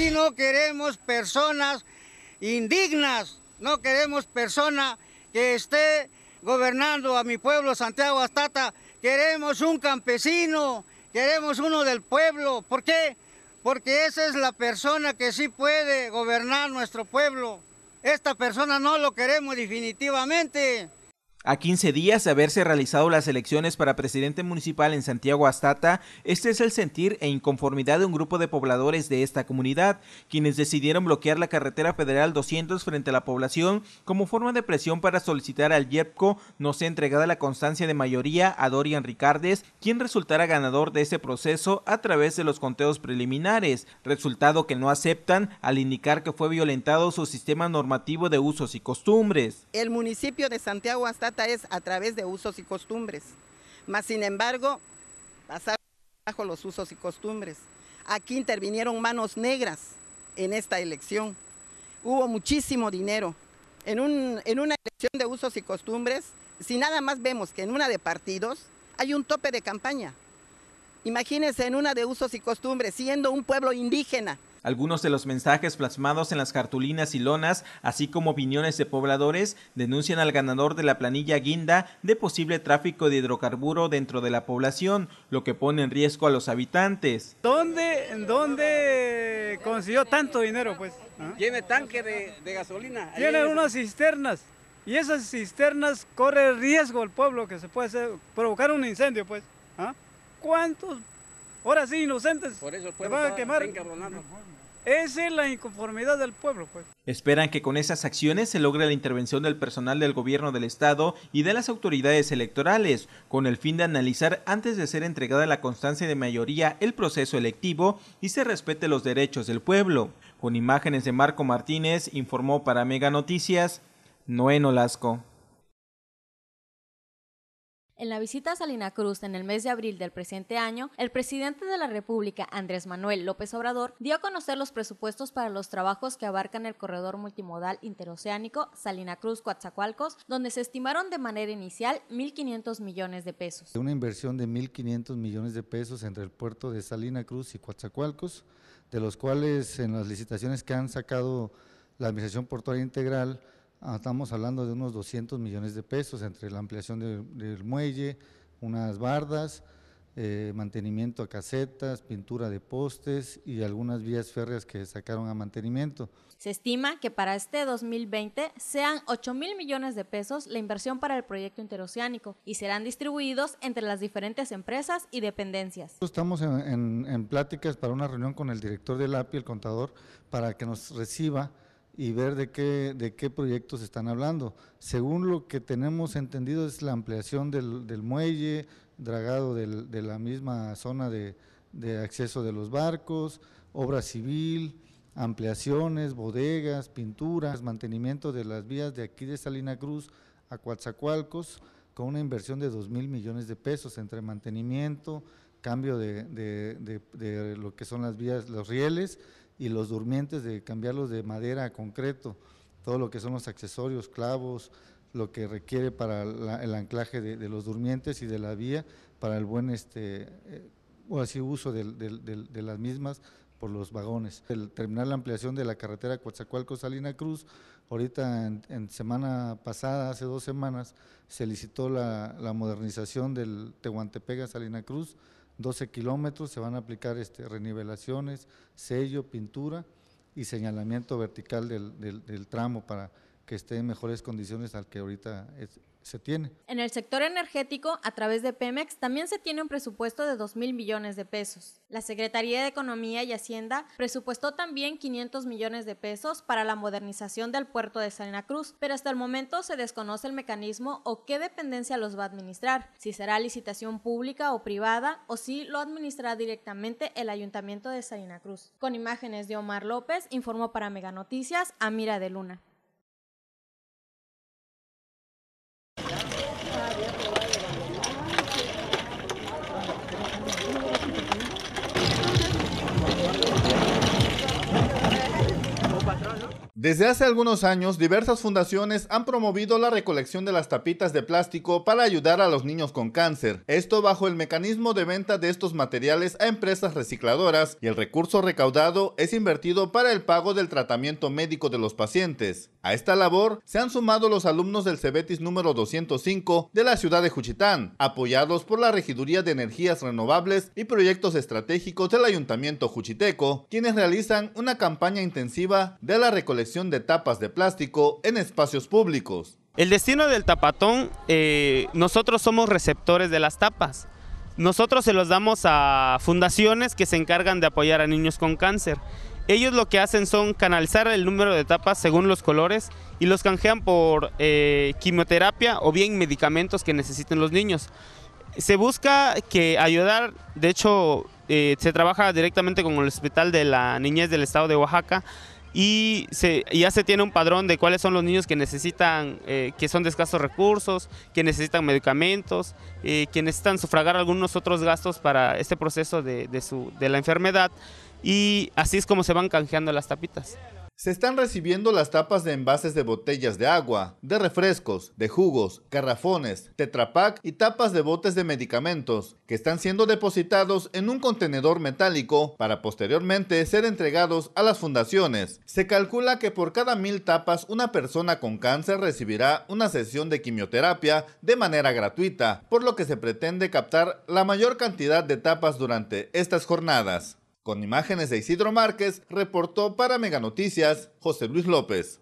Aquí no queremos personas indignas, no queremos persona que esté gobernando a mi pueblo Santiago Astata, queremos un campesino, queremos uno del pueblo. ¿Por qué? Porque esa es la persona que sí puede gobernar nuestro pueblo. Esta persona no lo queremos definitivamente. A 15 días de haberse realizado las elecciones para presidente municipal en Santiago Astata, este es el sentir e inconformidad de un grupo de pobladores de esta comunidad, quienes decidieron bloquear la carretera federal 200 frente a la población como forma de presión para solicitar al YEPCO no sea entregada la constancia de mayoría a Dorian Ricardes, quien resultara ganador de ese proceso a través de los conteos preliminares, resultado que no aceptan al indicar que fue violentado su sistema normativo de usos y costumbres. El municipio de Santiago Astata es a través de usos y costumbres. Mas, sin embargo, pasaron bajo los usos y costumbres. Aquí intervinieron manos negras en esta elección. Hubo muchísimo dinero. En, un, en una elección de usos y costumbres, si nada más vemos que en una de partidos hay un tope de campaña. Imagínense en una de usos y costumbres, siendo un pueblo indígena, algunos de los mensajes plasmados en las cartulinas y lonas, así como opiniones de pobladores, denuncian al ganador de la planilla guinda de posible tráfico de hidrocarburo dentro de la población, lo que pone en riesgo a los habitantes. ¿Dónde, dónde consiguió tanto dinero, pues? ¿Ah? Tiene tanque de, gasolina. Tiene unas cisternas. Y esas cisternas corre riesgo al pueblo que se puede provocar un incendio, pues. ¿Ah? ¿Cuántos Ahora sí, inocentes. Por eso el pueblo van a quemar. Esa es la inconformidad del pueblo, pues. Esperan que con esas acciones se logre la intervención del personal del gobierno del estado y de las autoridades electorales, con el fin de analizar antes de ser entregada la constancia de mayoría el proceso electivo y se respete los derechos del pueblo. Con imágenes de Marco Martínez, informó para Mega Noticias, Noé Nolasco. En la visita a Salina Cruz en el mes de abril del presente año, el presidente de la República, Andrés Manuel López Obrador, dio a conocer los presupuestos para los trabajos que abarcan el corredor multimodal interoceánico Salina Cruz-Coatzacoalcos, donde se estimaron de manera inicial 1.500 millones de pesos. Una inversión de 1.500 millones de pesos entre el puerto de Salina Cruz y Coatzacoalcos, de los cuales en las licitaciones que han sacado la Administración Portuaria Integral, estamos hablando de unos 200 millones de pesos entre la ampliación del muelle, unas bardas, eh, mantenimiento a casetas, pintura de postes y algunas vías férreas que sacaron a mantenimiento. Se estima que para este 2020 sean 8 mil millones de pesos la inversión para el proyecto interoceánico y serán distribuidos entre las diferentes empresas y dependencias. Estamos en, en pláticas para una reunión con el director del API, el contador, para que nos reciba y ver de qué, de qué proyectos están hablando. Según lo que tenemos entendido es la ampliación del, del muelle, dragado de la misma zona de, de, acceso de los barcos, obra civil, ampliaciones, bodegas, pinturas, mantenimiento de las vías de aquí de Salina Cruz a Coatzacoalcos, con una inversión de 2 mil millones de pesos entre mantenimiento, cambio de, de lo que son las vías, los rieles, y los durmientes de cambiarlos de madera a concreto, todo lo que son los accesorios, clavos, lo que requiere para el anclaje de, los durmientes y de la vía para el buen este eh, o así uso de, las mismas por los vagones. El terminar la ampliación de la carretera Coatzacoalcos-Salina Cruz, ahorita en, semana pasada, hace dos semanas, se licitó la, la modernización del Tehuantepega-Salina Cruz, 12 kilómetros, se van a aplicar este, renivelaciones, sello, pintura y señalamiento vertical del, del tramo para que esté en mejores condiciones al que ahorita es, se tiene. En el sector energético, a través de Pemex, también se tiene un presupuesto de 2 mil millones de pesos. La Secretaría de Economía y Hacienda presupuestó también 500 millones de pesos para la modernización del puerto de Salina Cruz, pero hasta el momento se desconoce el mecanismo o qué dependencia los va a administrar, si será licitación pública o privada o si lo administrará directamente el Ayuntamiento de Salina Cruz. Con imágenes de Omar López, informó para Mega Noticias Amira de Luna. Desde hace algunos años, diversas fundaciones han promovido la recolección de las tapitas de plástico para ayudar a los niños con cáncer. Esto bajo el mecanismo de venta de estos materiales a empresas recicladoras y el recurso recaudado es invertido para el pago del tratamiento médico de los pacientes. A esta labor se han sumado los alumnos del Cebetis número 205 de la ciudad de Juchitán, apoyados por la Regiduría de Energías Renovables y Proyectos Estratégicos del Ayuntamiento Juchiteco, quienes realizan una campaña intensiva de la recolección de tapas de plástico en espacios públicos. El destino del tapatón, eh, nosotros somos receptores de las tapas. Nosotros se los damos a fundaciones que se encargan de apoyar a niños con cáncer. Ellos lo que hacen son canalizar el número de tapas según los colores y los canjean por eh, quimioterapia o bien medicamentos que necesiten los niños. Se busca que ayudar, de hecho eh, se trabaja directamente con el Hospital de la Niñez del Estado de Oaxaca y ya se tiene un padrón de cuáles son los niños que necesitan, eh, que son de escasos recursos, que necesitan medicamentos, eh, que necesitan sufragar algunos otros gastos para este proceso de, de la enfermedad. Y así es como se van canjeando las tapitas se están recibiendo las tapas de envases de botellas de agua, de refrescos, de jugos, garrafones, tetrapack y tapas de botes de medicamentos, que están siendo depositados en un contenedor metálico para posteriormente ser entregados a las fundaciones. Se calcula que por cada mil tapas una persona con cáncer recibirá una sesión de quimioterapia de manera gratuita, por lo que se pretende captar la mayor cantidad de tapas durante estas jornadas. Con imágenes de Isidro Márquez, reportó para Mega Noticias José Luis López.